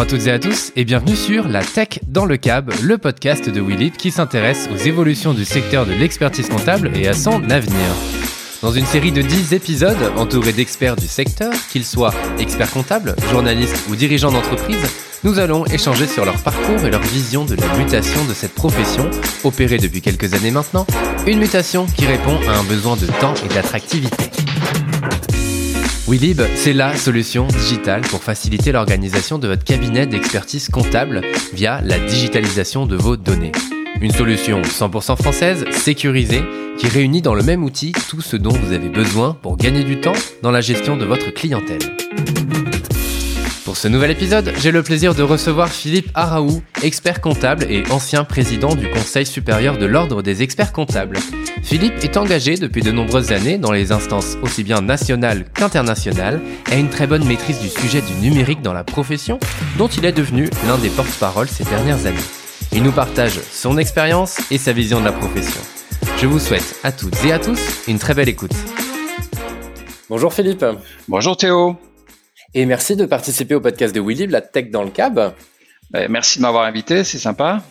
Bonjour à toutes et à tous et bienvenue sur La Tech dans le Cab, le podcast de Willip qui s'intéresse aux évolutions du secteur de l'expertise comptable et à son avenir. Dans une série de 10 épisodes entourés d'experts du secteur, qu'ils soient experts comptables, journalistes ou dirigeants d'entreprise, nous allons échanger sur leur parcours et leur vision de la mutation de cette profession, opérée depuis quelques années maintenant, une mutation qui répond à un besoin de temps et d'attractivité. Willib, c'est la solution digitale pour faciliter l'organisation de votre cabinet d'expertise comptable via la digitalisation de vos données. Une solution 100% française, sécurisée, qui réunit dans le même outil tout ce dont vous avez besoin pour gagner du temps dans la gestion de votre clientèle. Pour ce nouvel épisode, j'ai le plaisir de recevoir Philippe Araou, expert comptable et ancien président du Conseil supérieur de l'Ordre des experts comptables. Philippe est engagé depuis de nombreuses années dans les instances aussi bien nationales qu'internationales et a une très bonne maîtrise du sujet du numérique dans la profession, dont il est devenu l'un des porte-parole ces dernières années. Il nous partage son expérience et sa vision de la profession. Je vous souhaite à toutes et à tous une très belle écoute. Bonjour Philippe. Bonjour Théo. Et merci de participer au podcast de Willy, la tech dans le cab. Ben, merci de m'avoir invité, c'est sympa.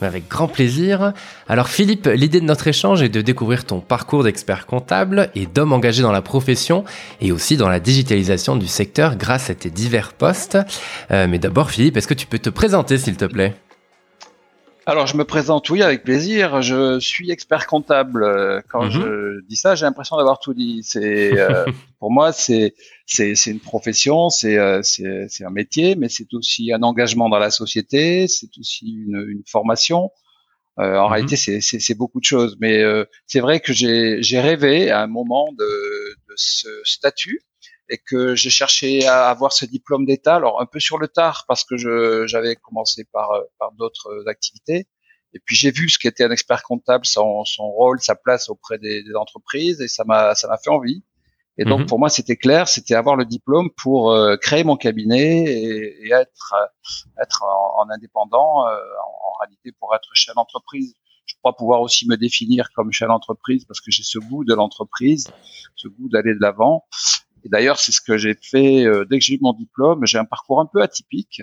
Avec grand plaisir. Alors Philippe, l'idée de notre échange est de découvrir ton parcours d'expert comptable et d'homme engagé dans la profession et aussi dans la digitalisation du secteur grâce à tes divers postes. Euh, mais d'abord Philippe, est-ce que tu peux te présenter s'il te plaît? Alors, je me présente, oui, avec plaisir. Je suis expert comptable. Euh, quand mhm. je dis ça, j'ai l'impression d'avoir tout dit. C'est euh, pour moi, c'est c'est une profession, c'est euh, c'est un métier, mais c'est aussi un engagement dans la société, c'est aussi une, une formation. Euh, en mhm. réalité, c'est beaucoup de choses. Mais c'est vrai que j'ai rêvé à un moment de, de ce statut et que j'ai cherché à avoir ce diplôme d'État, alors un peu sur le tard parce que j'avais commencé par, par d'autres activités. Et puis j'ai vu ce qu'était un expert comptable, son, son rôle, sa place auprès des, des entreprises, et ça m'a ça m'a fait envie. Et donc mhm. pour moi c'était clair, c'était avoir le diplôme pour euh, créer mon cabinet et, et être être en, en indépendant, euh, en, en, réalité pour être chef d'entreprise. Je crois pouvoir aussi me définir comme chef d'entreprise parce que j'ai ce goût de l'entreprise, ce goût d'aller de l'avant. Et d'ailleurs, c'est ce que j'ai fait euh, dès que j'ai eu mon diplôme. J'ai un parcours un peu atypique.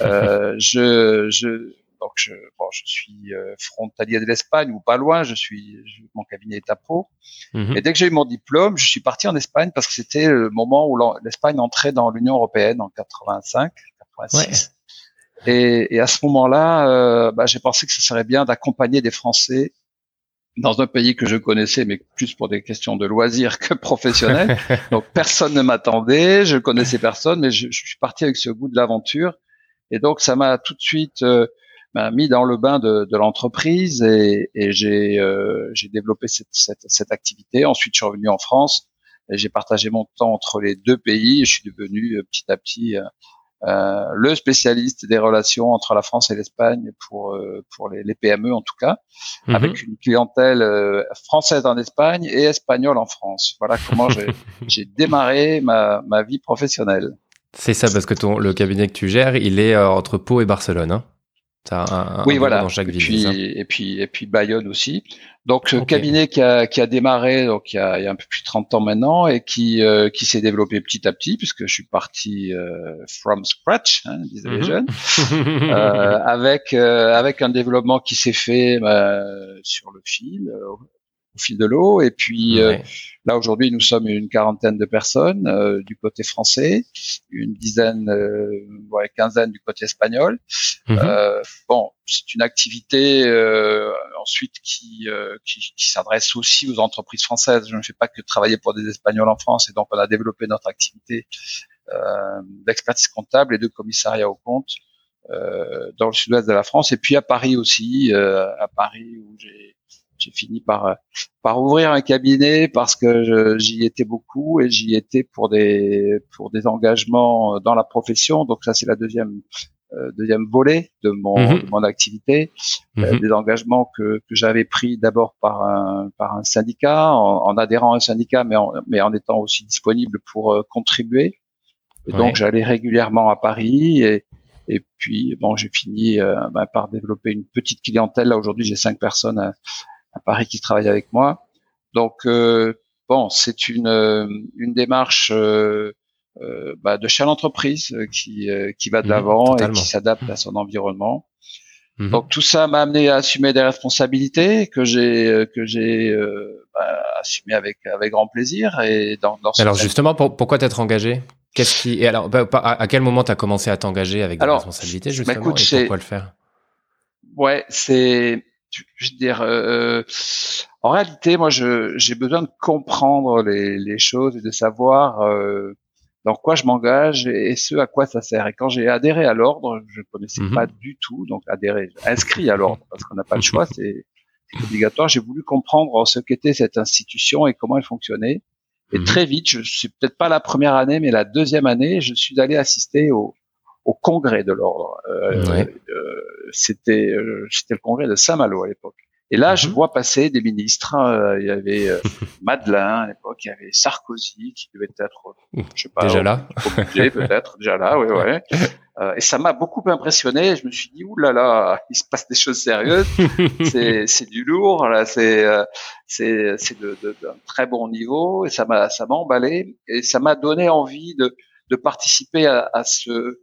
Euh, je, je, donc je, bon, je suis euh, frontalier de l'Espagne ou pas loin. Je suis, mon cabinet est à Pau. Mhm. Et dès que j'ai eu mon diplôme, je suis parti en Espagne parce que c'était le moment où l'Espagne entrait dans l'Union européenne en 85, 86. Et, et, à ce moment-là, euh, bah, j'ai pensé que ce serait bien d'accompagner des Français dans un pays que je connaissais, mais plus pour des questions de loisirs que professionnels. Donc personne ne m'attendait, je connaissais personne, mais je, je, suis parti avec ce goût de l'aventure. Et donc ça m'a tout de suite euh, mis dans le bain de, de l'entreprise et, et j'ai euh, développé cette, cette, cette, activité. Ensuite, je suis revenu en France et j'ai partagé mon temps entre les deux pays. Et je suis devenu euh, petit à petit euh, euh, le spécialiste des relations entre la France et l'Espagne pour euh, pour les, les, PME en tout cas, mhm. avec une clientèle euh, française en Espagne et espagnole en France. Voilà comment j'ai démarré ma, ma vie professionnelle. C'est ça parce que ton le cabinet que tu gères, il est entre Pau et Barcelone. Hein un, oui, voilà. Dans chaque et, puis, et puis et puis Bayonne aussi. Donc cabinet qui a, qui a démarré donc il y a, il y a un peu plus de 30 ans maintenant et qui euh, qui s'est développé petit à petit puisque je suis parti euh, from scratch, hein, disaient les mhm. jeunes, euh, avec euh, avec un développement qui s'est fait bah, sur le fil au fil de l'eau. Et puis euh, là aujourd'hui, nous sommes une quarantaine de personnes euh, du côté français, une dizaine, euh, ouais, quinzaine du côté espagnol. Mhm. bon, c'est une activité ensuite qui, qui, qui s'adresse aussi aux entreprises françaises. Je ne fais pas que travailler pour des Espagnols en France, et donc on a développé notre activité d'expertise comptable et de commissariat au compte. Euh, dans le sud-ouest de la France et puis à Paris aussi, euh, à Paris où j'ai j'ai fini par par ouvrir un cabinet parce que j'y étais beaucoup et j'y étais pour des pour des engagements dans la profession. Donc ça c'est la deuxième euh, deuxième volet de mon, mhm. mon activité, euh, mhm. des engagements que, que j'avais pris d'abord par un par un syndicat en, adhérant à un syndicat, mais en, mais en étant aussi disponible pour euh, contribuer. Et donc j'allais régulièrement à Paris et et puis bon j'ai fini ben, par développer une petite clientèle. Là aujourd'hui j'ai cinq personnes à, à Paris qui travaille avec moi. Donc euh, bon, c'est une euh, une démarche euh, bah, de chef d'entreprise qui qui va de mmh, l'avant et qui s'adapte à son environnement. Mmh. Donc tout ça m'a amené à assumer des responsabilités que j'ai que j'ai bah, assumé avec avec grand plaisir et dans, dans alors justement pourquoi t'être engagé? Qu'est-ce qui et alors bah, à quel moment tu as commencé à t'engager avec des responsabilités justement écoute, et pourquoi le faire? Ouais, c'est je veux dire euh, en réalité moi je j'ai besoin de comprendre les, les choses et de savoir euh, dans quoi je m'engage et, ce à quoi ça sert. Et quand j'ai adhéré à l'ordre, je connaissais mhm. pas du tout donc adhéré, inscrit à l'ordre parce qu'on n'a pas le choix, c'est obligatoire. J'ai voulu comprendre ce qu'était cette institution et comment elle fonctionnait. Et mhm. très vite, je suis peut-être pas la première année, mais la deuxième année, je suis allé assister au, au congrès de l'ordre. Euh, euh c'était euh, c'était le congrès de Saint-Malo à l'époque. Et là, je mhm. vois passer des ministres. Euh, il y avait euh, Madeleine à l'époque, il y avait Sarkozy qui devait être, je sais pas, déjà là, peut-être déjà là, oui, ouais. Euh, et ça m'a beaucoup impressionné. Je me suis dit, là là, il se passe des choses sérieuses. c'est c'est du lourd là, c'est euh, c'est c'est de, d'un très bon niveau et ça m'a ça m'a emballé et ça m'a donné envie de de participer à, à ce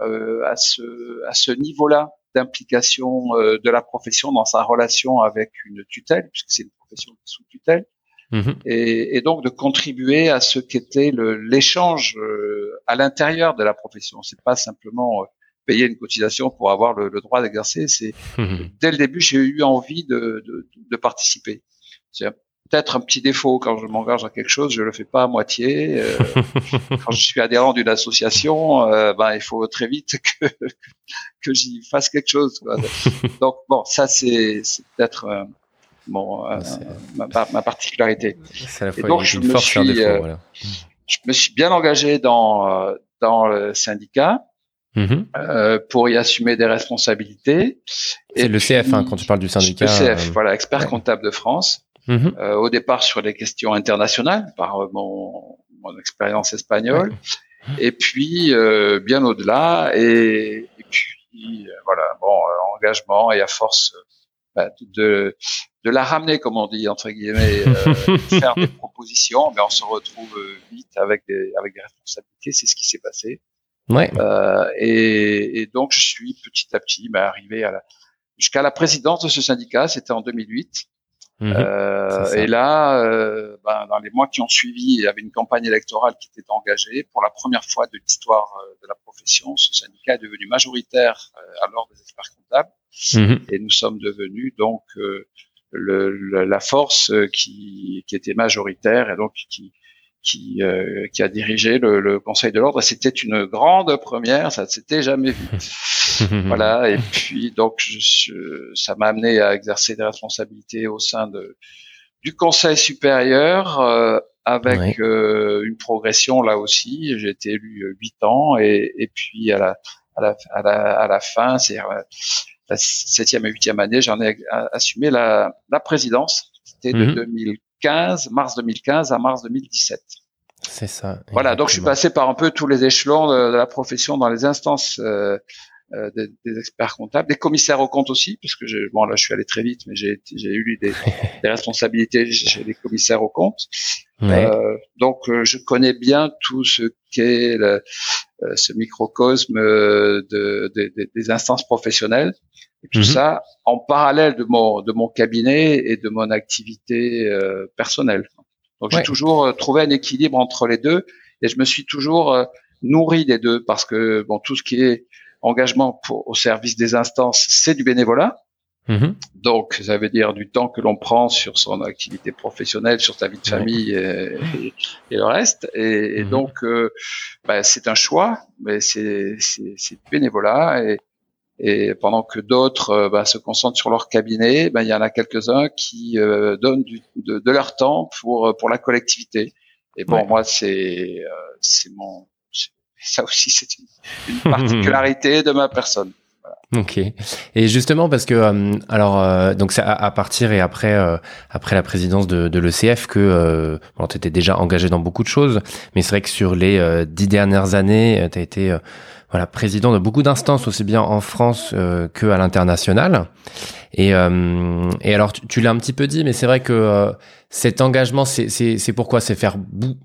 euh, à ce à ce niveau-là d'implication euh, de la profession dans sa relation avec une tutelle, puisque c'est une profession sous tutelle, mhm. et, et, donc de contribuer à ce qu'était l'échange euh, à l'intérieur de la profession. C'est pas simplement euh, payer une cotisation pour avoir le, le droit d'exercer. C'est mhm. dès le début, j'ai eu envie de, de, de participer peut-être un petit défaut quand je m'engage à quelque chose, je le fais pas à moitié. Euh, quand je suis adhérent d'une association, euh, ben il faut très vite que que j'y fasse quelque chose. Quoi. Donc bon, ça c'est peut-être euh, bon ma, ma, particularité. Et donc je me suis je me suis bien engagé dans dans le syndicat. Mm-hmm. pour y assumer des responsabilités. C'est le CF hein, quand tu parles du syndicat. Le CF, voilà, expert comptable de France. Mhm. Euh, au départ sur les questions internationales par euh, mon, mon expérience espagnole, et puis euh, bien au-delà, et, et, puis voilà, bon engagement et à force bah, de, de la ramener, comme on dit entre guillemets, faire des propositions, mais on se retrouve vite avec des avec des responsabilités. C'est ce qui s'est passé. Ouais. et, et, donc je suis petit à petit bah, arrivé à la, jusqu'à la présidence de ce syndicat. C'était en 2008. Mhm. euh, et là, euh, ben, dans les mois qui ont suivi, il y avait une campagne électorale qui était engagée. Pour la première fois de l'histoire euh, de la profession, ce syndicat est devenu majoritaire euh, à l'ordre des experts comptables. Mhm. Et nous sommes devenus donc le, la force qui, qui, était majoritaire et donc qui, qui, qui a dirigé le, le Conseil de l'ordre. C'était une grande première, ça ne s'était jamais vu. voilà. Et puis donc je, ça m'a amené à exercer des responsabilités au sein de du Conseil supérieur euh, avec euh, une progression là aussi. J'ai été élu euh, huit ans et, et puis à la à la, à la, à la fin, c'est la septième et huitième année, j'en ai assumé la, la présidence. C'était de 2015, mhm. mars 2015 à mars 2017. C'est ça. Voilà, donc je suis passé par un peu tous les échelons de, de la profession dans les instances euh, euh, des, des, experts comptables, des commissaires aux comptes aussi, parce que je, bon là je suis allé très vite, mais j'ai eu des, des, responsabilités chez les commissaires aux comptes. Euh, donc euh, je connais bien tout ce qu'est euh, ce microcosme de, des instances professionnelles. Et tout mhm. ça en parallèle de mon de mon cabinet et de mon activité personnelle. Donc j'ai toujours trouvé un équilibre entre les deux et je me suis toujours nourri des deux parce que bon tout ce qui est engagement pour, au service des instances, c'est du bénévolat. Mhm. Donc, ça veut dire du temps que l'on prend sur son activité professionnelle, sur sa vie de famille et, et, le reste. Et, mhm. donc, euh, bah, c'est un choix, mais c'est du bénévolat. Et, et pendant que d'autres euh, bah, se concentrent sur leur cabinet, bah, il y en a quelques-uns qui euh, donnent du, de, de, leur temps pour pour la collectivité. Et bon, moi, c'est c'est mon ça aussi, c'est une, particularité de ma personne. Ok. Et justement parce que euh, alors euh, donc c'est à, partir et après euh, après la présidence de, de l'ECF que bon tu étais déjà engagé dans beaucoup de choses, mais c'est vrai que sur les dix dernières années, tu as été voilà président de beaucoup d'instances aussi bien en France euh, que à l'international. Et, euh, et alors tu, l'as un petit peu dit, mais c'est vrai que euh, cet engagement, c'est c'est pourquoi c'est faire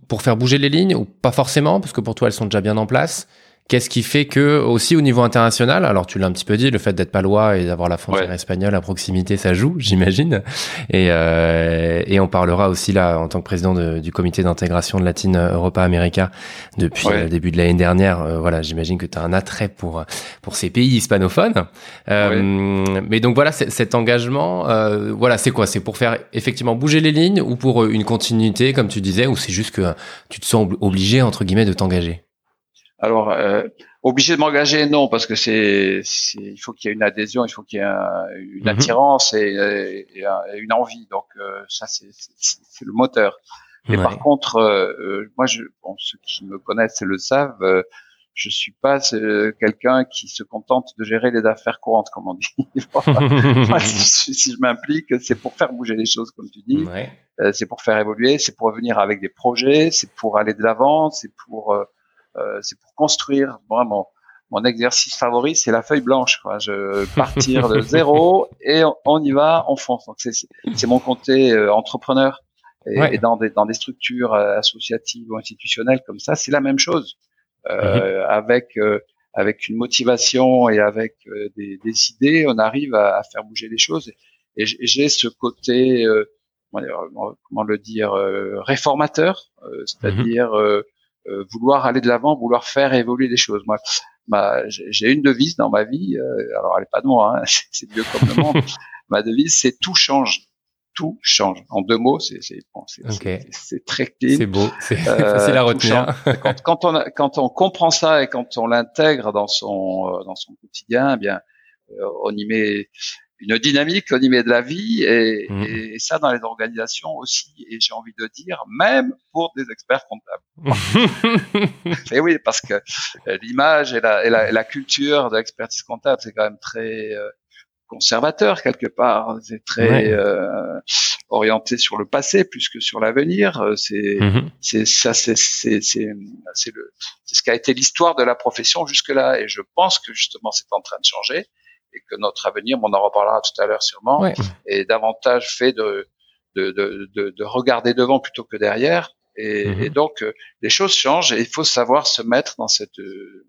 pour faire bouger les lignes ou pas forcément parce que pour toi elles sont déjà bien en place. Qu'est-ce qui fait que, aussi au niveau international, alors tu l'as un petit peu dit, le fait d'être palois et d'avoir la frontière espagnole à proximité, ça joue, j'imagine. Et, euh, et on parlera aussi là, en tant que président du comité d'intégration de Latine Europa America depuis le début de l'année dernière. Euh, voilà, j'imagine que tu as un attrait pour pour ces pays hispanophones. Euh, mais donc voilà, cet engagement, euh, voilà, c'est quoi? C'est pour faire effectivement bouger les lignes ou pour une continuité, comme tu disais, ou c'est juste que tu te sens obligé entre guillemets de t'engager? Alors, euh, obligé de m'engager, non, parce que c'est, il faut qu'il y ait une adhésion, il faut qu'il y ait une mhm. attirance et, une envie. Donc euh, ça, c'est, le moteur. Mais par contre, euh, moi, je, bon, ceux qui me connaissent le savent, je suis pas quelqu'un qui se contente de gérer les affaires courantes, comme on dit. si, si, je m'implique, c'est pour faire bouger les choses, comme tu dis. c'est pour faire évoluer, c'est pour venir avec des projets, c'est pour aller de l'avant, c'est pour euh, c'est pour construire. vraiment mon, exercice favori, c'est la feuille blanche. Quoi. Je partir de zéro et on, y va, on fonce. Donc c'est mon côté euh, entrepreneur. Et, dans, des, dans des structures euh, associatives ou institutionnelles comme ça, c'est la même chose. Euh, mhm. Avec avec une motivation et avec des, des, idées, on arrive à, à, faire bouger les choses. Et j'ai ce côté, comment le dire, réformateur, mhm. c'est-à-dire euh, vouloir aller de l'avant, vouloir faire évoluer les choses. Moi, j'ai une devise dans ma vie. Euh, alors, elle est pas de moi, hein, c'est Dieu comme le monde. ma devise, c'est tout change. Tout change. En deux mots, c'est bon, c'est très clean. C'est beau, c'est euh, facile à retenir. quand, quand, on quand on comprend ça et quand on l'intègre dans son dans son quotidien, eh bien, on y met une dynamique au niveau de la vie et, mmh. et, ça dans les organisations aussi. Et j'ai envie de dire, même pour des experts comptables. et oui, parce que euh, l'image et la, et, la, la, culture de l'expertise comptable, c'est quand même très euh, conservateur quelque part. C'est très euh, orienté sur le passé plus que sur l'avenir. Euh, c'est mmh. c'est ça, c'est c'est c'est le c'est ce qu'a été l'histoire de la profession jusque là. Et je pense que justement, c'est en train de changer et que notre avenir, on en reparlera tout à l'heure sûrement, est davantage fait de de, de, de, regarder devant plutôt que derrière. Et, mhm. et donc, euh, les choses changent et il faut savoir se mettre dans cette euh,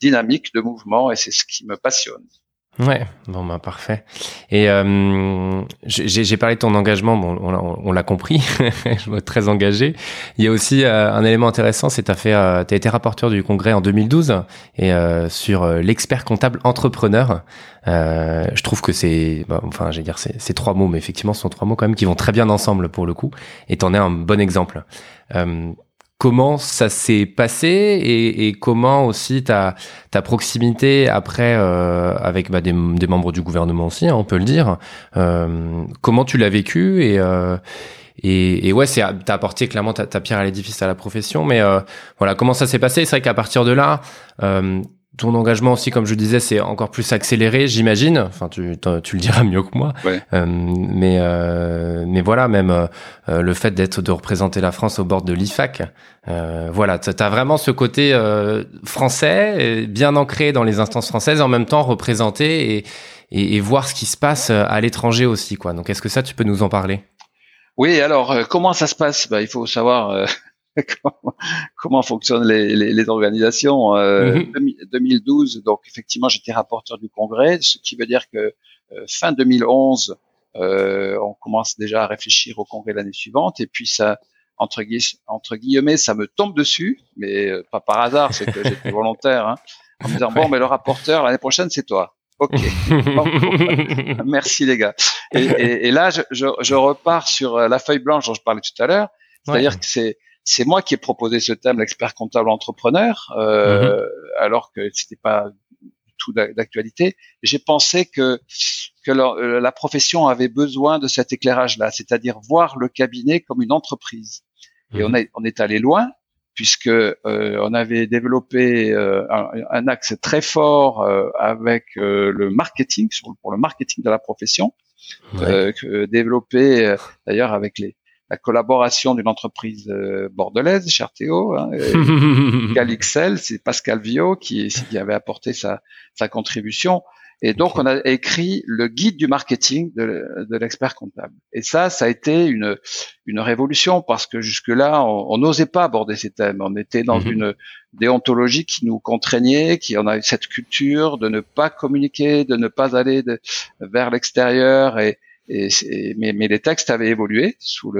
dynamique de mouvement et c'est ce qui me passionne. Ouais, bon ben parfait. Et euh, j'ai parlé de ton engagement, bon, on, l'a compris, je me très engagé. Il y a aussi euh, un élément intéressant, c'est t'as fait, euh, t'as été rapporteur du congrès en 2012 et euh, sur euh, l'expert comptable entrepreneur. je trouve que c'est, bah, enfin, j'ai dire, c'est trois mots, mais effectivement, ce sont trois mots quand même qui vont très bien ensemble pour le coup. Et t'en es un bon exemple comment ça s'est passé et, et, comment aussi ta, ta proximité après euh, avec bah, des, des, membres du gouvernement aussi, hein, on peut le dire. Euh, comment tu l'as vécu et, euh, et, et, ouais, c'est t'as apporté clairement ta, ta, pierre à l'édifice à la profession, mais euh, voilà comment ça s'est passé? C'est vrai qu'à partir de là, euh, ton engagement aussi, comme je disais, c'est encore plus accéléré, j'imagine. Enfin, tu, tu le diras mieux que moi. Euh, mais, euh, mais voilà, même euh, le fait d'être de représenter la France au bord de l'IFAC, euh, voilà, tu as vraiment ce côté euh, français, bien ancré dans les instances françaises, en même temps représenté et, et, et voir ce qui se passe à l'étranger aussi, quoi. Donc, est-ce que ça, tu peux nous en parler? Oui, alors comment ça se passe? Bah, Il faut savoir comment, fonctionnent les, les, les organisations. Euh, 2012, mhm. donc effectivement, j'étais rapporteur du congrès, ce qui veut dire que euh, fin 2011, euh, on commence déjà à réfléchir au congrès l'année suivante, et puis ça, entre, entre guillemets, ça me tombe dessus, mais euh, pas par hasard, c'est que j'étais volontaire, hein, en me disant bon, mais le rapporteur l'année prochaine, c'est toi. Ok. Merci les gars. Et, et, et là, je, je, je, repars sur la feuille blanche dont je parlais tout à l'heure. C'est-à-dire que c'est c'est moi qui ai proposé ce thème, l'expert comptable entrepreneur, euh, mhm. alors que c'était pas tout d'actualité. J'ai pensé que que euh, la, profession avait besoin de cet éclairage-là, c'est-à-dire voir le cabinet comme une entreprise. Et on, mhm. on est allé loin puisque euh, on avait développé euh, un, axe très fort euh, avec le marketing pour le marketing de la profession, développé d'ailleurs avec les la collaboration d'une entreprise euh, bordelaise, Charteo, hein, Calixel, c'est Pascal Vio qui, qui avait apporté sa, sa contribution. Et donc, on a écrit le guide du marketing de, de l'expert comptable. Et ça, ça a été une, une révolution parce que jusque-là, on n'osait pas aborder ces thèmes. On était dans mhm. une déontologie qui nous contraignait, qui en a cette culture de ne pas communiquer, de ne pas aller vers l'extérieur. Et, et, mais, mais, les textes avaient évolué sous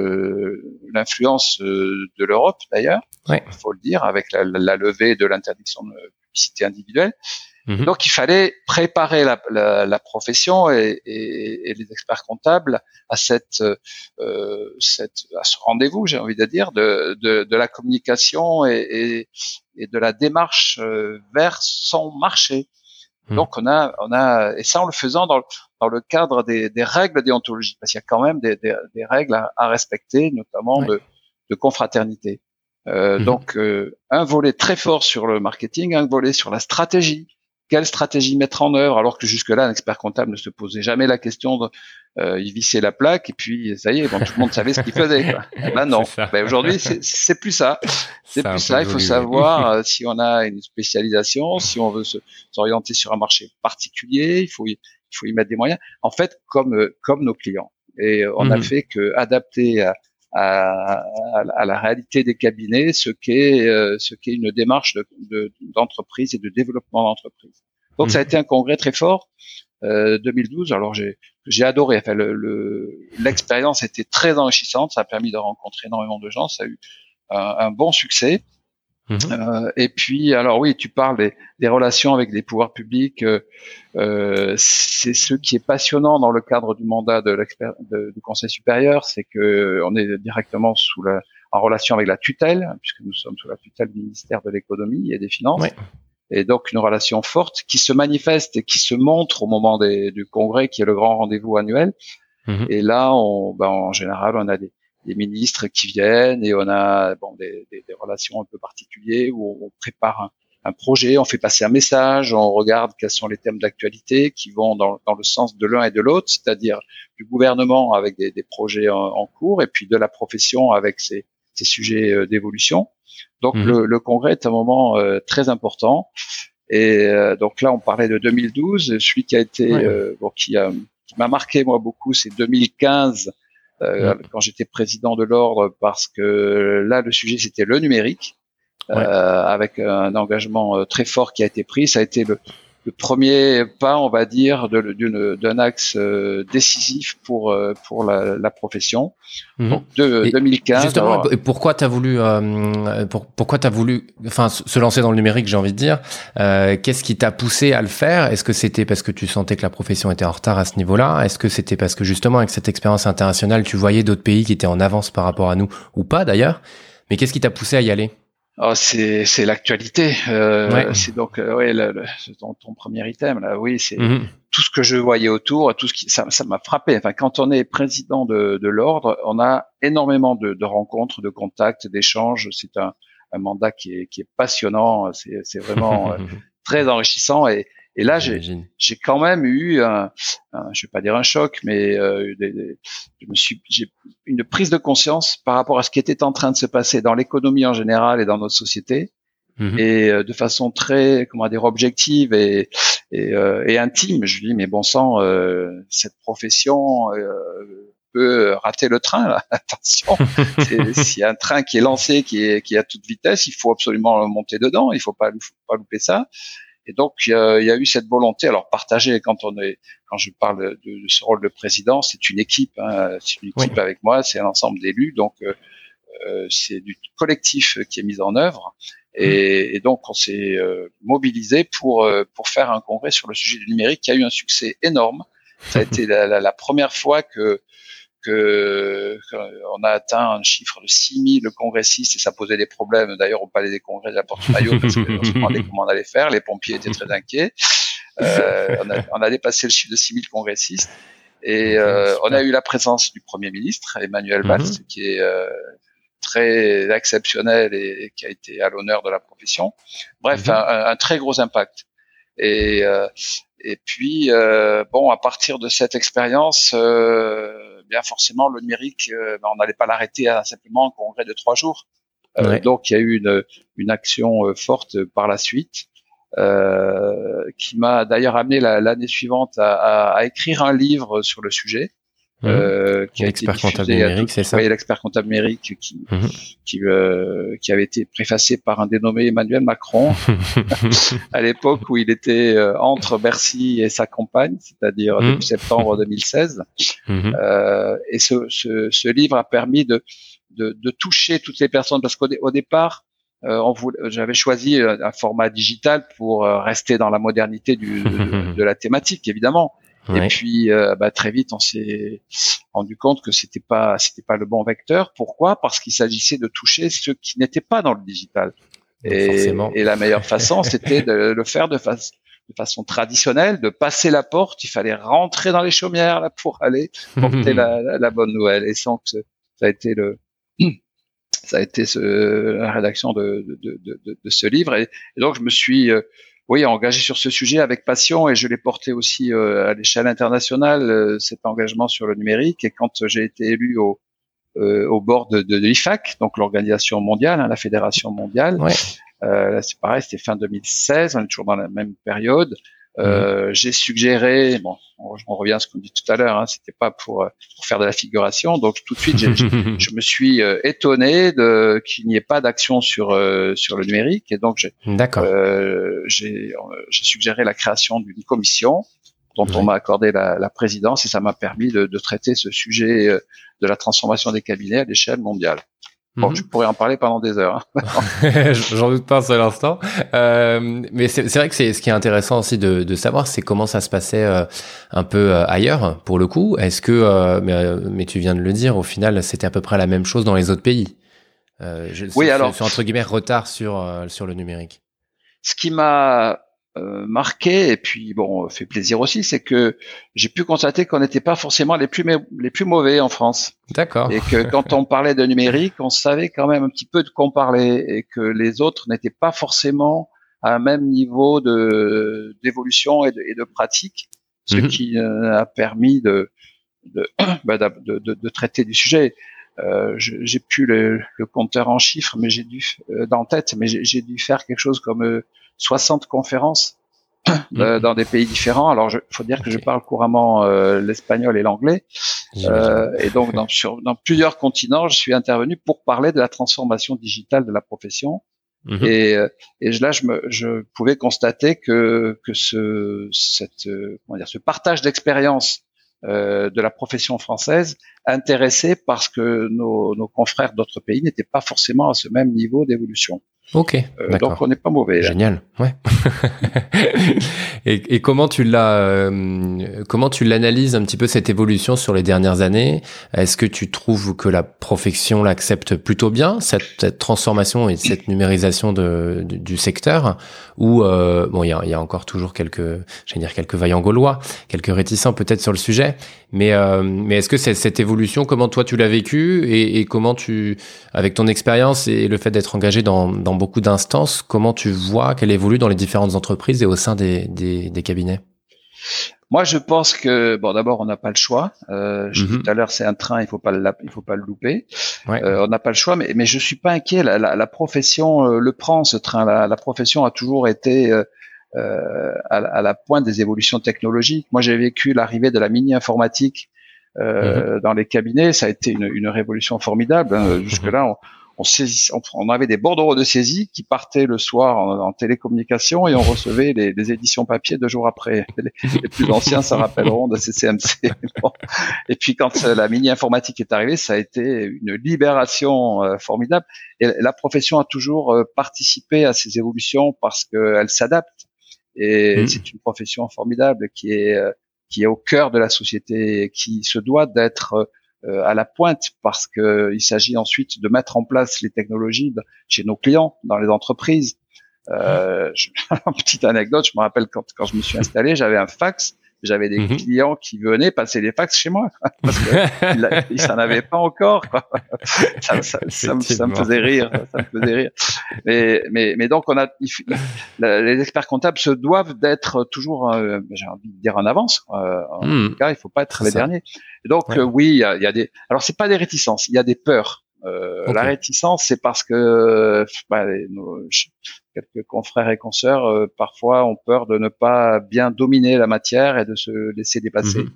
l'influence euh, de l'Europe d'ailleurs, il faut le dire, avec la, la levée de l'interdiction de publicité individuelle. Mhm. Donc il fallait préparer la, la, la profession et, et, et, les experts comptables à cette, euh, cette à ce rendez-vous, j'ai envie de dire, de, de, de la communication et, et, de la démarche euh, vers son marché. Mhm. Donc on a on a et ça en le faisant dans le, dans le cadre des, des règles déontologiques parce qu'il y a quand même des, des, des règles à, à, respecter, notamment de, de confraternité. Euh, mhm. Donc euh, un volet très fort sur le marketing, un volet sur la stratégie, quelle stratégie mettre en œuvre alors que jusque-là un expert comptable ne se posait jamais la question de euh, il vissait la plaque et puis ça y est bon, tout le monde savait ce qu'il faisait quoi. ben non. Ben, aujourd'hui c'est plus ça. C'est plus ça. Il faut savoir euh, si on a une spécialisation si on veut s'orienter sur un marché particulier il faut il faut y mettre des moyens en fait comme euh, comme nos clients et euh, on a mhm. fait que adapter à, à, à, la réalité des cabinets, ce qu'est euh, ce qu'est une démarche d'entreprise de, et de développement d'entreprise. Donc ça a mmh. été un congrès très fort. Euh, 2012. Alors j'ai j'ai adoré. Enfin, l'expérience le, était très enrichissante. Ça a permis de rencontrer énormément de gens. Ça a eu un bon succès. Mhm. Euh, et puis, alors oui, tu parles des, des relations avec les pouvoirs publics. Euh, euh c'est ce qui est passionnant dans le cadre du mandat de l'expert du Conseil supérieur, c'est que on est directement sous la, en relation avec la tutelle, puisque nous sommes sous la tutelle du ministère de l'économie et des finances. Et donc une relation forte qui se manifeste et qui se montre au moment des, du congrès, qui est le grand rendez-vous annuel. Mhm. Et là, on, ben, en général, on a des, des ministres qui viennent et on a bon, des, des, des relations un peu particulières où on prépare un, un, projet, on fait passer un message, on regarde quels sont les thèmes d'actualité qui vont dans, dans, le sens de l'un et de l'autre, c'est-à-dire du gouvernement avec des, des projets en, en, cours et puis de la profession avec ses, ses sujets euh, d'évolution. Donc mhm. le, le, congrès est un moment euh, très important. Et euh, donc là, on parlait de 2012. Celui qui a été, bon, qui, qui m'a marqué moi beaucoup, c'est 2015 euh, quand j'étais président de l'ordre, parce que là, le sujet, c'était le numérique, euh, avec un engagement euh, très fort qui a été pris. Ça a été le, le premier pas, on va dire, d'un axe euh, décisif pour euh, pour la, la profession. Mhm. Donc de 2015. Justement, et pourquoi t'as voulu euh, pour, pourquoi t'as voulu enfin se lancer dans le numérique, j'ai envie de dire. Euh, Qu'est-ce qui t'a poussé à le faire? Est-ce que c'était parce que tu sentais que la profession était en retard à ce niveau-là? Est-ce que c'était parce que justement avec cette expérience internationale, tu voyais d'autres pays qui étaient en avance par rapport à nous ou pas d'ailleurs? Mais qu'est-ce qui t'a poussé à y aller? Oh, c'est c'est l'actualité. Euh, C'est donc euh, ouais, le, ton, ton, premier item là. Oui, c'est mhm. tout ce que je voyais autour, tout ce qui ça ça m'a frappé. Enfin, quand on est président de, de l'ordre, on a énormément de, de rencontres, de contacts, d'échanges. C'est un, un mandat qui est qui est passionnant. C'est c'est vraiment euh, très enrichissant et et là, j'ai, quand même eu, un, un, je vais pas dire un choc, mais euh, des, je me suis, j'ai une prise de conscience par rapport à ce qui était en train de se passer dans l'économie en général et dans notre société, mhm. et euh, de façon très, comment dire, objective et, et, euh, et intime. Je dis, mais bon sang, euh, cette profession peut rater le train. Là. Attention, s'il y a un train qui est lancé, qui est, qui est à toute vitesse, il faut absolument monter dedans. Il faut pas, faut pas louper ça. Et donc il y, a, eu cette volonté, alors partagée quand on est, quand je parle de, ce rôle de président, c'est une équipe, hein, c'est une équipe avec moi, c'est un ensemble d'élus, donc euh, euh, c'est du collectif qui est mis en œuvre. Et, et donc on s'est euh, mobilisé pour pour faire un congrès sur le sujet du numérique qui a eu un succès énorme. Ça a été la, la, la première fois que que, on a atteint un chiffre de 6000 congressistes et ça posait des problèmes d'ailleurs au palais des congrès de la Porte-Maillot parce qu'on se demandait comment on allait faire, les pompiers étaient très inquiets. Euh, on, a, on, a, dépassé le chiffre de 6000 congressistes et euh, on a eu la présence du Premier ministre Emmanuel Valls mhm. qui est euh, très exceptionnel et, qui a été à l'honneur de la profession. Bref, mhm. un, un, très gros impact. Et, et puis bon, à partir de cette expérience, bien forcément le numérique, ben, on n'allait pas l'arrêter à simplement un congrès de trois jours. Donc il y a eu une, une action forte par la suite. Euh, qui m'a d'ailleurs amené l'année suivante à, à, écrire un livre sur le sujet. Mmh. Euh, été comptable numérique, c'est ça. l'expert comptable numérique qui mmh. qui, euh, qui avait été préfacé par un dénommé Emmanuel Macron à l'époque où il était euh, entre Bercy et sa compagne, c'est-à-dire mmh. depuis septembre 2016. Euh, et ce, ce, ce, livre a permis de, de, de toucher toutes les personnes parce qu'au départ euh, j'avais choisi un format digital pour euh, rester dans la modernité du, de, la thématique, évidemment. Et puis, bah, très vite, on s'est rendu compte que c'était pas, c'était pas le bon vecteur. Pourquoi? Parce qu'il s'agissait de toucher ceux qui n'étaient pas dans le digital. Et, et, la meilleure façon, c'était de le faire de, façon traditionnelle, de passer la porte. Il fallait rentrer dans les chaumières là pour aller porter la, la, bonne nouvelle. Et sans que ça a été le ça a été ce, la rédaction de, de, de, de, ce livre. Et, donc, je me suis euh, oui, engagé sur ce sujet avec passion et je l'ai porté aussi euh, à l'échelle internationale, euh, cet engagement sur le numérique. Et quand j'ai été élu au, au bord de, de, l'IFAC, donc l'organisation mondiale, hein, la fédération mondiale, ouais. c'est pareil, c'était fin 2016, on est toujours dans la même période. Euh, j'ai suggéré, bon, on, revient à ce qu'on dit tout à l'heure, hein, c'était pas pour, euh, pour, faire de la figuration, donc tout de suite, je, je me suis euh, étonné de qu'il n'y ait pas d'action sur euh, sur le numérique, et donc j'ai euh, j'ai suggéré la création d'une commission dont on m'a accordé la, la, présidence, et ça m'a permis de, de, traiter ce sujet de la transformation des cabinets à l'échelle mondiale. Bon, je mhm. pourrais en parler pendant des heures. Hein. J'en doute pas un seul instant. Euh, mais c'est vrai que c'est ce qui est intéressant aussi de, de savoir, c'est comment ça se passait euh, un peu euh, ailleurs, pour le coup. Est-ce que, euh, mais, mais, tu viens de le dire, au final, c'était à peu près la même chose dans les autres pays. Je, oui, alors. Sur, entre guillemets, retard sur, sur le numérique. Ce qui m'a euh, marqué et puis bon fait plaisir aussi, c'est que j'ai pu constater qu'on n'était pas forcément les plus les plus mauvais en France. D'accord. Et que quand on parlait de numérique, on savait quand même un petit peu de quoi on parlait et que les autres n'étaient pas forcément à un même niveau de d'évolution et de, et de pratique, ce mhm. qui euh, a permis de de, bah, de, de, traiter du sujet. Euh, j'ai plus le, le, compteur en chiffres, mais j'ai dû euh, dans tête, mais j'ai dû faire quelque chose comme 60 conférences euh, mhm. dans des pays différents. Alors, il faut dire que je parle couramment euh, l'espagnol et l'anglais, euh, et donc dans, sur, dans plusieurs continents, je suis intervenu pour parler de la transformation digitale de la profession. Mhm. Et, et là, je, me, je pouvais constater que, que ce, cette, comment dire, ce partage d'expérience euh, de la profession française intéressait parce que nos, nos confrères d'autres pays n'étaient pas forcément à ce même niveau d'évolution. Ok. Euh, donc on n'est pas mauvais. Génial. Ouais. et, et, comment tu l'as, euh, comment tu l'analyses un petit peu cette évolution sur les dernières années? Est-ce que tu trouves que la profession l'accepte plutôt bien cette, cette, transformation et cette numérisation de, du secteur? Ou euh, bon, il y a, y a, encore toujours quelques, j'allais dire quelques vaillants gaulois, quelques réticents peut-être sur le sujet. Mais euh, mais est-ce que cette, cette évolution, comment toi tu l'as vécu et, et comment tu, avec ton expérience et le fait d'être engagé dans, dans beaucoup d'instances, comment tu vois qu'elle évolue dans les différentes entreprises et au sein des, des, cabinets? Moi, je pense que bon, d'abord, on n'a pas le choix. Euh, je mhm. tout à l'heure, c'est un train, il faut pas le, il faut pas le louper. Euh, on n'a pas le choix, mais mais je suis pas inquiet. La, la, profession euh, le prend ce train. La, la profession a toujours été euh, à, à, la pointe des évolutions technologiques. Moi, j'ai vécu l'arrivée de la mini informatique mhm. dans les cabinets. Ça a été une, une révolution formidable. Hein. Jusque là, on, on, on, avait des bordereaux de saisie qui partaient le soir en, télécommunication et on recevait les, les, éditions papier deux jours après. Les, plus anciens s'en rappelleront de CCMC. Et puis quand euh, la mini informatique est arrivée, ça a été une libération euh, formidable. Et la profession a toujours euh, participé à ces évolutions parce qu'elle s'adapte. Et mmh. c'est une profession formidable qui est qui est au cœur de la société, qui se doit d'être à la pointe parce que il s'agit ensuite de mettre en place les technologies chez nos clients, dans les entreprises. Euh, je, petite anecdote, je me rappelle quand, quand je me suis installé, j'avais un fax j'avais des mhm. clients qui venaient passer les fax chez moi parce qu'ils s'en avaient pas encore. Quoi. Ça, ça, ça, me, ça, me, faisait rire, ça me faisait rire. Mais, mais, mais donc on a, les experts comptables se doivent d'être toujours, euh, j'ai envie de dire en avance. Euh, en hmm. tout cas, il faut pas être les derniers. Et donc euh, oui, il y a, y a, des, alors c'est pas des réticences, il y a des peurs. Euh, La réticence, c'est parce que bah, nos, quelques confrères et consoeurs euh, parfois ont peur de ne pas bien dominer la matière et de se laisser dépasser. Mhm.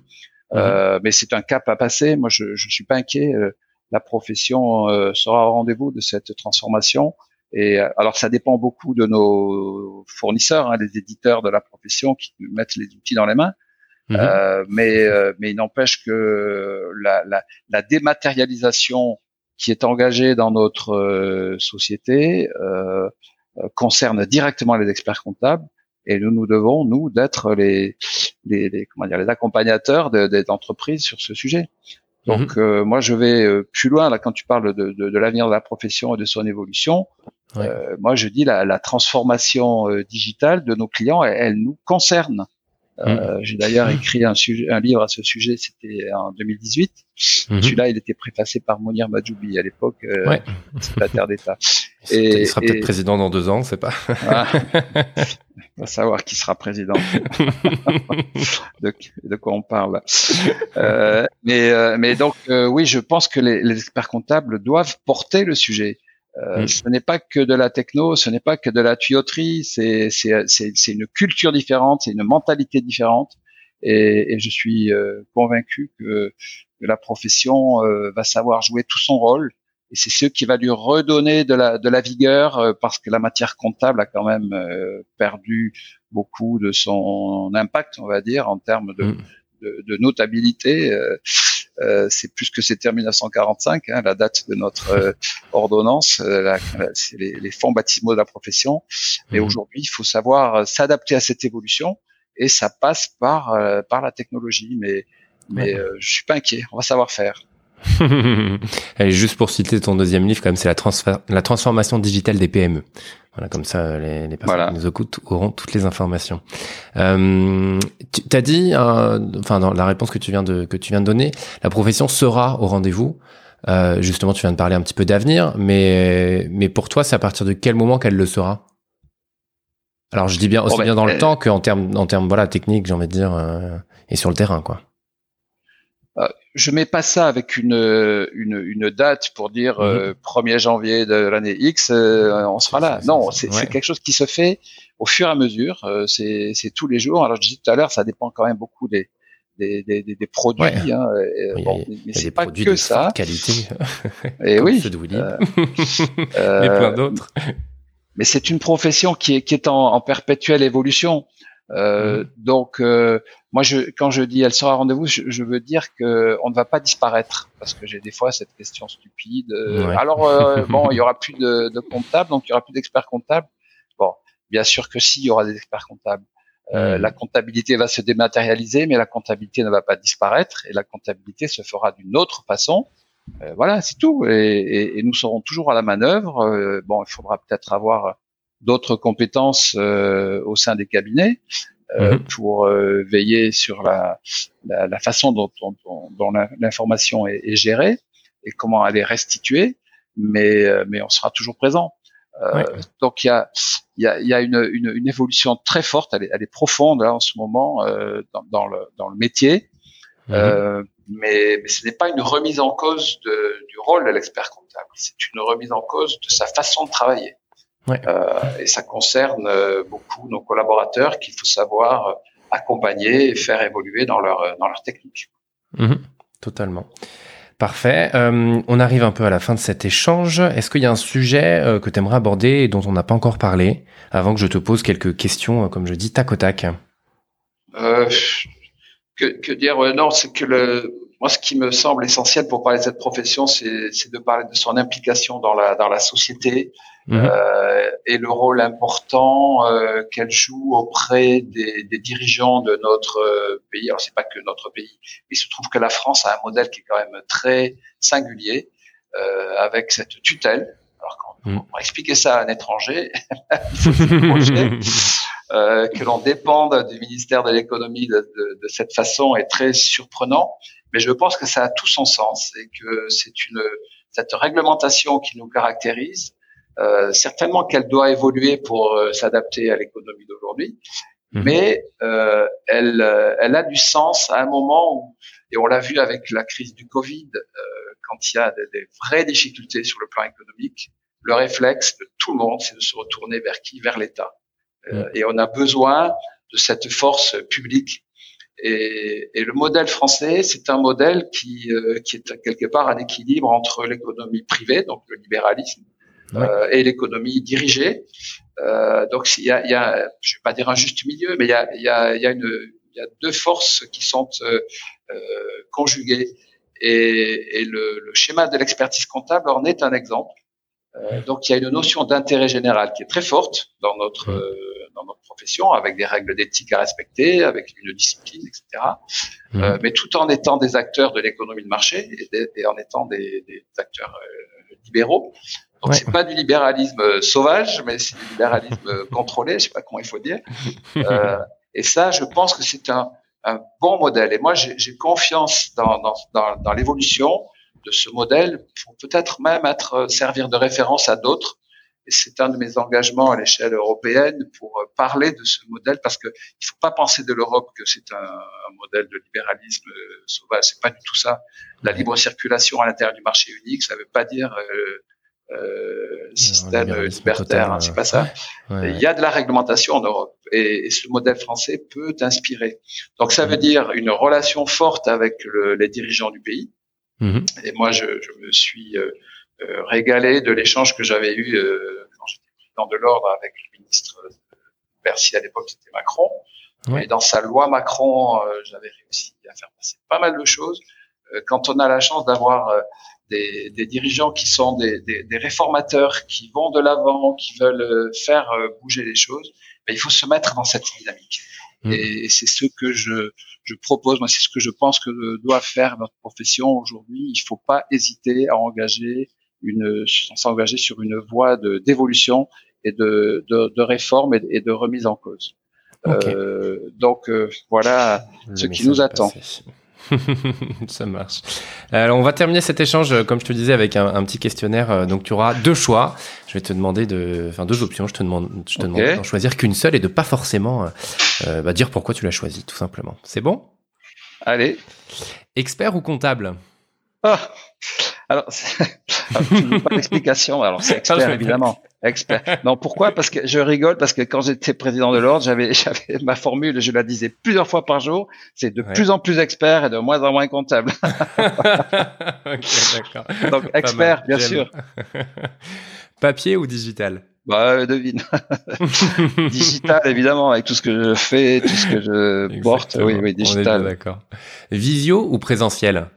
Euh, mais c'est un cap à passer. Moi, je, je suis pas inquiet. Euh, la profession sera au rendez-vous de cette transformation. Et alors, ça dépend beaucoup de nos fournisseurs, hein, les éditeurs de la profession qui mettent les outils dans les mains. Mhm. Euh, mais, mais il n'empêche que la, la, la, dématérialisation qui est engagée dans notre société euh, euh, concerne directement les experts comptables et nous nous devons nous d'être les, les, les, comment dire les accompagnateurs des entreprises sur ce sujet. Donc mhm. euh, moi je vais euh, plus loin là quand tu parles de, de, de l'avenir de la profession et de son évolution. Euh, moi je dis la, la transformation digitale de nos clients, elle, elle nous concerne. Euh, J'ai d'ailleurs écrit un, sujet, un livre à ce sujet, c'était en 2018. Mhm. Celui-là, il était préfacé par Mounir Majoubi à l'époque, euh, ouais. secrétaire d'État. Il sera peut-être président dans deux ans, on sait pas. ah, on va savoir qui sera président. de, de, quoi on parle. Euh, mais, euh, mais donc, euh, oui, je pense que les, les, experts comptables doivent porter le sujet. Euh, mm. Ce n'est pas que de la techno, ce n'est pas que de la tuyauterie, c'est une culture différente, c'est une mentalité différente. Et, et je suis euh, convaincu que, que, la profession euh, va savoir jouer tout son rôle. Et c'est ce qui va lui redonner de la, de la vigueur parce que la matière comptable a quand même perdu beaucoup de son impact, on va dire, en termes de, mm. de, de notabilité. Euh, c'est plus que c'était en 1945, hein, la date de notre euh, ordonnance, euh, c'est les, les, fonds baptismaux de la profession. Mais mmh. aujourd'hui, il faut savoir s'adapter à cette évolution et ça passe par par la technologie. Mais mais je suis pas inquiet, on va savoir faire. Allez, juste pour citer ton deuxième livre, comme c'est la, la transformation digitale des PME. Voilà, comme ça, les, les personnes qui nous écoutent auront toutes les informations. Euh, tu as dit, euh, enfin, dans la réponse que tu viens de que tu viens de donner, la profession sera au rendez-vous. Euh, justement, tu viens de parler un petit peu d'avenir, mais mais pour toi, c'est à partir de quel moment qu'elle le sera? Alors, je dis bien aussi oh, ben, bien dans le euh, temps qu'en termes en termes voilà techniques, j'ai envie de dire, euh, et sur le terrain, quoi je mets pas ça avec une, une, une date pour dire 1er mhm. euh, janvier de l'année X, euh, on sera là. Non, c'est quelque chose qui se fait au fur et à mesure. Euh, c'est tous les jours. Alors je disais tout à l'heure, ça dépend quand même beaucoup des des, des, des produits. Hein, bon, mais c'est pas que ça. Qualité. Et oui. mais plein d'autres. Mais c'est une profession qui est qui est en, en perpétuelle évolution. Euh, mhm. Donc, euh, moi, je, quand je dis elle sera rendez-vous, je, veux dire que on ne va pas disparaître parce que j'ai des fois cette question stupide. Euh, alors, bon, il y aura plus de, de comptables, donc il y aura plus d'experts comptables. Bon, bien sûr que si, il y aura des experts comptables. Mhm. La comptabilité va se dématérialiser, mais la comptabilité ne va pas disparaître et la comptabilité se fera d'une autre façon. voilà, c'est tout. Et, et, et, nous serons toujours à la manœuvre. bon, il faudra peut-être avoir d'autres compétences euh, au sein des cabinets euh, mhm. pour euh, veiller sur la, la, la façon dont, dont, dont l'information est, est, gérée et comment elle est restituée, mais, mais on sera toujours présent. Ouais. Donc il y a, y a, y a une, une, une, évolution très forte, elle est, elle est profonde là en ce moment dans, dans, le, dans le métier, mhm. mais, mais ce n'est pas une remise en cause de, du rôle de l'expert comptable, c'est une remise en cause de sa façon de travailler. Euh, et ça concerne euh, beaucoup nos collaborateurs qu'il faut savoir euh, accompagner et faire évoluer dans leur, dans leur technique. Mhm. totalement. Parfait. Euh, on arrive un peu à la fin de cet échange. Est-ce qu'il y a un sujet euh, que tu aimerais aborder et dont on n'a pas encore parlé avant que je te pose quelques questions, comme je dis, tac au tac? Euh, que, que, dire Non, c'est que le, moi, ce qui me semble essentiel pour parler de cette profession, c'est de parler de son implication dans la, dans la société mhm. euh, et le rôle important euh, qu'elle joue auprès des, des, dirigeants de notre euh, pays. Alors, c'est pas que notre pays, mais il se trouve que la France a un modèle qui est quand même très singulier euh, avec cette tutelle. Alors, quand mhm. on va expliquer ça à un étranger, il faut euh, que l'on dépende du ministère de l'économie de, de, de, cette façon est très surprenant, mais je pense que ça a tout son sens et que c'est une cette réglementation qui nous caractérise. Euh, certainement qu'elle doit évoluer pour euh, s'adapter à l'économie d'aujourd'hui, mmh. mais euh, elle, elle a du sens à un moment où, et on l'a vu avec la crise du Covid, quand il y a des, des vraies difficultés sur le plan économique, le réflexe de tout le monde, c'est de se retourner vers qui? Vers l'État. Euh, mm. Et on a besoin de cette force publique. Et, et le modèle français, c'est un modèle qui, euh, qui est quelque part un équilibre entre l'économie privée, donc le libéralisme, euh, et l'économie dirigée. Euh, donc il y a, y a, je vais pas dire un juste milieu, mais il y a, y a, y a, une, il y a deux forces qui sont euh, conjuguées. Et, et le, le, schéma de l'expertise comptable en est un exemple. Euh, donc il y a une notion d'intérêt général qui est très forte dans notre euh, dans notre profession, avec des règles d'éthique à respecter, avec une discipline, etc. Mmh. Euh, mais tout en étant des acteurs de l'économie de marché et, et en étant des, des acteurs euh, libéraux. Donc ouais. c'est pas du libéralisme sauvage, mais c'est du libéralisme contrôlé, je sais pas comment il faut dire. Euh, et ça, je pense que c'est un, un, bon modèle. Et moi, j'ai confiance dans, dans, dans, dans l'évolution de ce modèle pour peut-être même être euh, servir de référence à d'autres. Et c'est un de mes engagements à l'échelle européenne pour euh, parler de ce modèle parce que il faut pas penser de l'Europe que c'est un, un, modèle de libéralisme euh, sauvage. C'est pas du tout ça. La libre circulation à l'intérieur du marché unique, ça veut pas dire euh, euh, système libertaire. Hein, c'est pas ça. Il y a de la réglementation en Europe et, et, ce modèle français peut inspirer. Donc ça veut dire une relation forte avec le, les dirigeants du pays Mmh. Et moi, je, je me suis euh, euh, régalé de l'échange que j'avais eu euh, quand j'étais président de l'ordre avec le ministre Bercy à l'époque, c'était Macron. Ouais. Et dans sa loi Macron, j'avais réussi à faire passer pas mal de choses. quand on a la chance d'avoir des, des, dirigeants qui sont des, des, des, réformateurs, qui vont de l'avant, qui veulent faire bouger les choses, ben, il faut se mettre dans cette dynamique. Mmh. Et c'est ce que je, je propose, moi c'est ce que je pense que doit faire notre profession aujourd'hui. Il faut pas hésiter à engager une, s'engager sur une voie de d'évolution et de, de, de réforme et, et, de remise en cause. Okay. Euh, donc euh, voilà Le ce qui nous attend. ça marche. Alors, on va terminer cet échange, comme je te disais, avec un, un, petit questionnaire. Donc, tu auras deux choix. Je vais te demander de, enfin, deux options. Je te demande, je te okay. demande d'en choisir qu'une seule et de pas forcément euh, bah, dire pourquoi tu l'as choisi, tout simplement. C'est bon? Allez. Expert ou comptable? Ah. Alors, alors pas d'explication. Alors, c'est expert, évidemment. Expert. Non, pourquoi? Parce que je rigole, parce que quand j'étais président de l'ordre, j'avais, j'avais ma formule, je la disais plusieurs fois par jour, c'est de ouais. plus en plus expert et de moins en moins comptable. ok, d'accord. Donc, expert, bien sûr. Papier ou digital? Bah, euh, devine. digital, évidemment, avec tout ce que je fais, tout ce que je Exactement. porte. Oui, oui, digital. D'accord. Visio ou présentiel?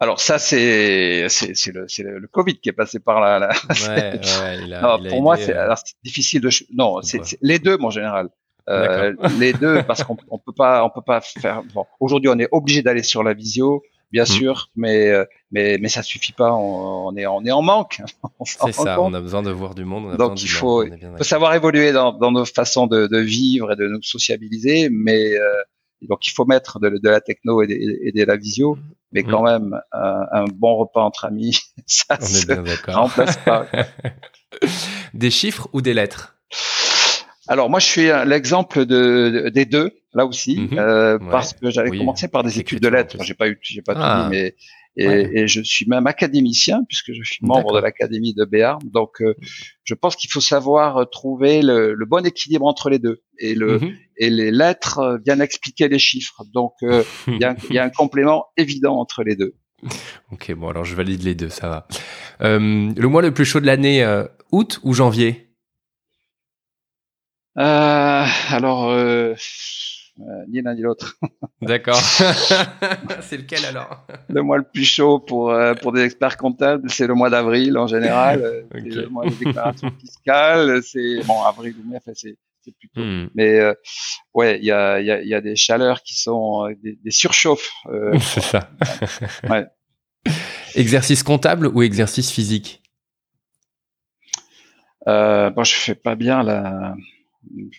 Alors ça c'est c'est le le Covid qui est passé par là. là. Ouais, ouais, il a, non, il a pour aidé, moi c'est euh... c'est difficile de non c'est les deux mon général. Euh, les deux parce qu'on on peut pas on peut pas faire. Bon, aujourd'hui on est obligé d'aller sur la visio bien mmh. sûr, mais mais mais ça suffit pas. On, on est on est en manque. C'est ça. Compte. On a besoin de voir du monde. Donc il faut, faut savoir évoluer dans, dans nos façons de, de, vivre et de nous sociabiliser, mais euh, donc il faut mettre de, de la techno et de, et de, la visio, mais quand mmh. même un, un, bon repas entre amis, ça on se remplace pas. des chiffres ou des lettres? Alors moi je suis l'exemple de, de, des deux là aussi mmh. euh, ouais. parce que j'avais oui. commencé par des études de lettres. J'ai pas eu, j'ai pas ah. tout dit, mais et, ouais. et, je suis même académicien puisque je suis membre de l'académie de Béarn. Donc euh, je pense qu'il faut savoir trouver le, le, bon équilibre entre les deux et le et les lettres viennent expliquer les chiffres. Donc euh, il y, y, a un complément évident entre les deux. Ok bon alors je valide les deux ça va. Euh, le mois le plus chaud de l'année euh, août ou janvier? Euh, alors, euh, euh, ni l'un ni l'autre. D'accord. c'est lequel alors? Le mois le plus chaud pour euh, pour des experts comptables, c'est le mois d'avril en général. okay. C'est le mois des déclarations fiscales. C'est bon avril ou mai, enfin, c'est c'est plutôt. Hmm. Mais euh, ouais, il y a il y a, y a des chaleurs qui sont des, des surchauffes. c'est ça. ouais. Exercice comptable ou exercice physique? Euh, Bon, je fais pas bien la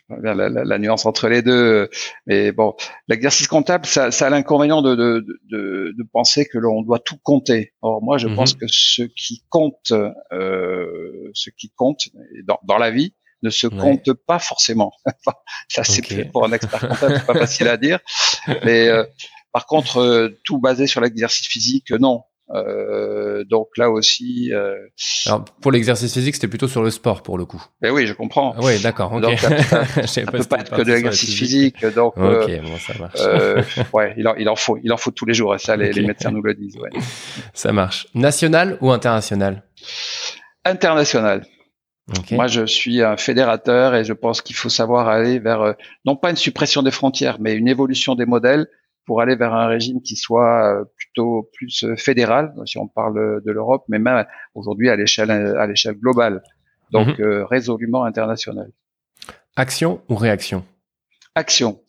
la, la, la, nuance entre les deux. Mais bon, l'exercice comptable, ça, ça a l'inconvénient de, de, de, de, penser que l'on doit tout compter. Or, moi, je mhm. pense que ce qui compte, euh, ce qui compte dans, dans la vie, ne se compte pas forcément. ça, c'est pour un expert comptable, c'est pas facile à dire. Mais euh, par contre, euh, tout basé sur l'exercice physique, non. Euh, donc là aussi. Euh, Alors pour l'exercice physique, c'était plutôt sur le sport pour le coup. Mais oui, je comprends. oui, d'accord. Okay. Donc ça, peut pas être que de l'exercice physique. Donc ok, bon, ça marche. Euh, ouais, il en, il en faut, il en faut tous les jours. Ça, les, les médecins nous le disent. Ouais. Ça marche. National ou international? International. Moi, je suis un fédérateur et je pense qu'il faut savoir aller vers non pas une suppression des frontières, mais une évolution des modèles pour aller vers un régime qui soit euh, plutôt plus euh, fédéral, si on parle de l'Europe, mais même aujourd'hui à l'échelle à l'échelle globale, donc mhm. euh, résolument international. Action ou réaction? Action.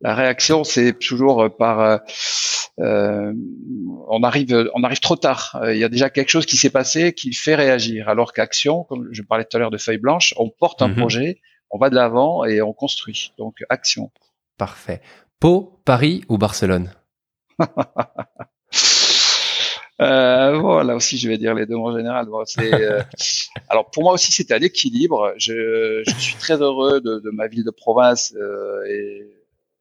La réaction, c'est toujours par euh, on arrive on arrive trop tard. Il y a déjà quelque chose qui s'est passé qui fait réagir. Alors qu'action, comme je parlais tout à l'heure de feuilles blanches, on porte un mhm. projet, on va de l'avant et on construit. Donc action. Parfait. Pau, Paris ou Barcelone? euh, bon, là aussi, je vais dire les deux en général. Euh, alors, pour moi aussi, c'est à l'équilibre. Je, suis très heureux de, ma ville de province euh, et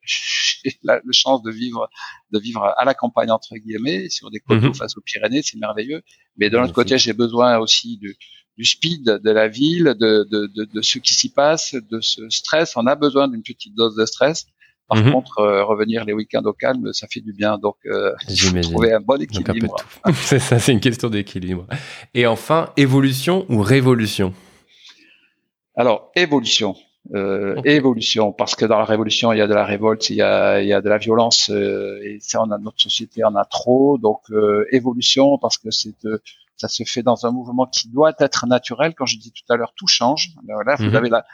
j'ai la, chance de vivre, de vivre à la campagne entre guillemets, sur des côtes mhm. face aux Pyrénées, c'est merveilleux. Mais de l'autre côté, j'ai besoin aussi du, speed de la ville, de, de ce qui s'y passe, de ce stress. On a besoin d'une petite dose de stress. Par mhm. contre, euh, revenir les week-ends au calme, ça fait du bien. Donc, euh, trouver un bon équilibre. c'est ça, c'est une question d'équilibre. Et enfin, évolution ou révolution? Alors, évolution. Euh, Évolution, parce que dans la révolution, il y a de la révolte, il y a, il y a de la violence, et ça, on a notre société en a trop. Donc, évolution, parce que c'est ça se fait dans un mouvement qui doit être naturel. Quand je dis tout à l'heure, tout change. Là, vous mhm. avez la,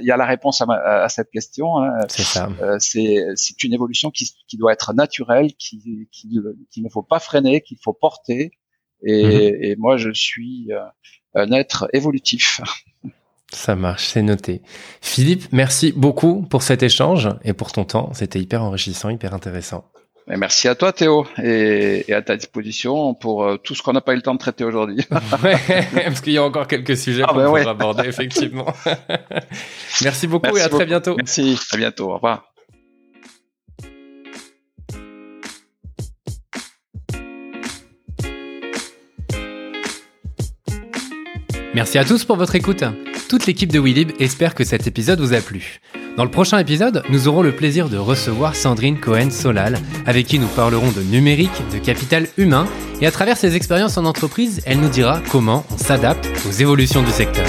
il y a la réponse à, à cette question. Hein. C'est ça. Euh, c'est une évolution qui, qui, doit être naturelle, qui, qui, qui ne faut pas freiner, qu'il faut porter. Et, mhm. et, moi, je suis euh, un être évolutif. Ça marche, c'est noté. Philippe, merci beaucoup pour cet échange et pour ton temps. C'était hyper enrichissant, hyper intéressant. Merci à toi Théo et, à ta disposition pour euh, tout ce qu'on n'a pas eu le temps de traiter aujourd'hui. parce qu'il y a encore quelques sujets ah, qu'on ben aborder effectivement. Merci beaucoup et à très bientôt. Merci, à bientôt, au revoir. Merci à tous pour votre écoute. Toute l'équipe de WeLib espère que cet épisode vous a plu. Dans le prochain épisode, nous aurons le plaisir de recevoir Sandrine Cohen-Solal, avec qui nous parlerons de numérique, de capital humain, et à travers ses expériences en entreprise, elle nous dira comment on s'adapte aux évolutions du secteur.